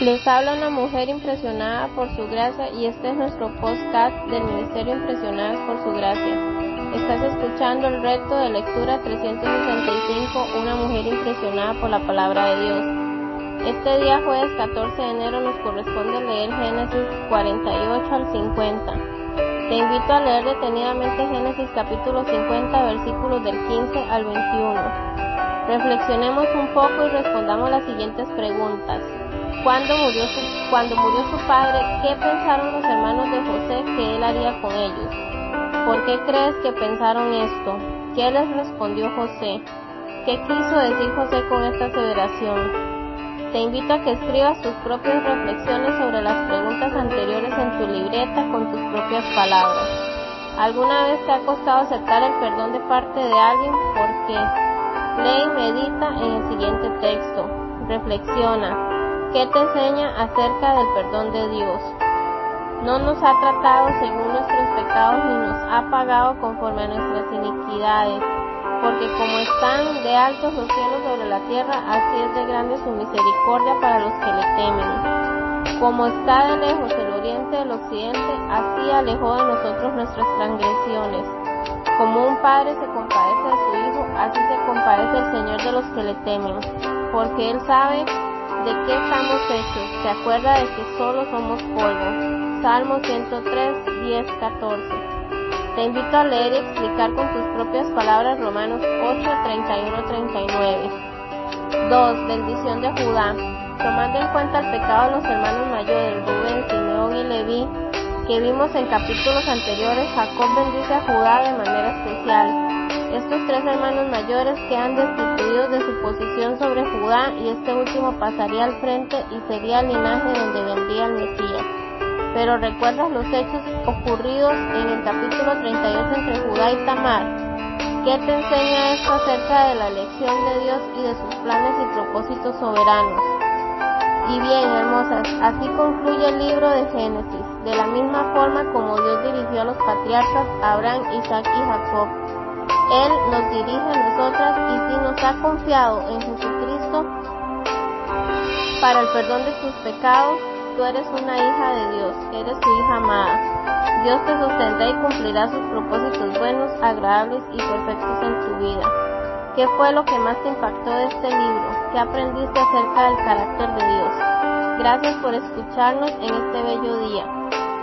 Les habla una mujer impresionada por su gracia y este es nuestro podcast del Ministerio Impresionadas por su gracia. Estás escuchando el reto de lectura 365, una mujer impresionada por la palabra de Dios. Este día jueves 14 de enero nos corresponde leer Génesis 48 al 50. Te invito a leer detenidamente Génesis capítulo 50 versículos del 15 al 21. Reflexionemos un poco y respondamos las siguientes preguntas. Cuando murió, su, padre, ¿qué pensaron los hermanos de José que él haría con ellos? ¿Por qué crees que pensaron esto? ¿Qué les respondió José? ¿Qué quiso decir José con esta aseveración? Te invito a que escribas tus propias reflexiones sobre las preguntas anteriores en tu libreta con tus propias palabras. ¿Alguna vez te ha costado aceptar el perdón de parte de alguien? ¿Por qué? Lee y medita en el siguiente texto. Reflexiona. ¿Qué te enseña acerca del perdón de Dios? No nos ha tratado según nuestros pecados ni nos ha pagado conforme a nuestras iniquidades, porque como están de altos los cielos sobre la tierra, así es de grande su misericordia para los que le temen. Como está de lejos el oriente del occidente, así alejó de nosotros nuestras transgresiones. Como un padre se compadece de su hijo, así se compadece el Señor de los que le temen, porque Él sabe ¿De qué estamos hechos? Se acuerda de que solo somos polvo. Salmo 103, 10, 14. Te invito a leer y explicar con tus propias palabras Romanos 8, 31, 39. 2. Bendición de Judá. Tomando en cuenta el pecado de los hermanos mayores, Rubén, Simeón y Leví, que vimos en capítulos anteriores, Jacob bendice a Judá de manera especial. Estos tres hermanos mayores quedan destituidos de su posición sobre Judá y este último pasaría al frente y sería el linaje donde vendría el Mesías. Pero recuerdas los hechos ocurridos en el capítulo 38 entre Judá y Tamar. ¿Qué te enseña esto acerca de la elección de Dios y de sus planes y propósitos soberanos? Y bien, hermosas, así concluye el libro de Génesis, de la misma forma como Dios dirigió a los patriarcas Abraham, Isaac y Jacob él nos dirige a nosotras y si nos ha confiado en Jesucristo para el perdón de tus pecados, tú eres una hija de Dios, eres su hija amada. Dios te sostendrá y cumplirá sus propósitos buenos, agradables y perfectos en tu vida. ¿Qué fue lo que más te impactó de este libro? ¿Qué aprendiste acerca del carácter de Dios? Gracias por escucharnos en este bello día.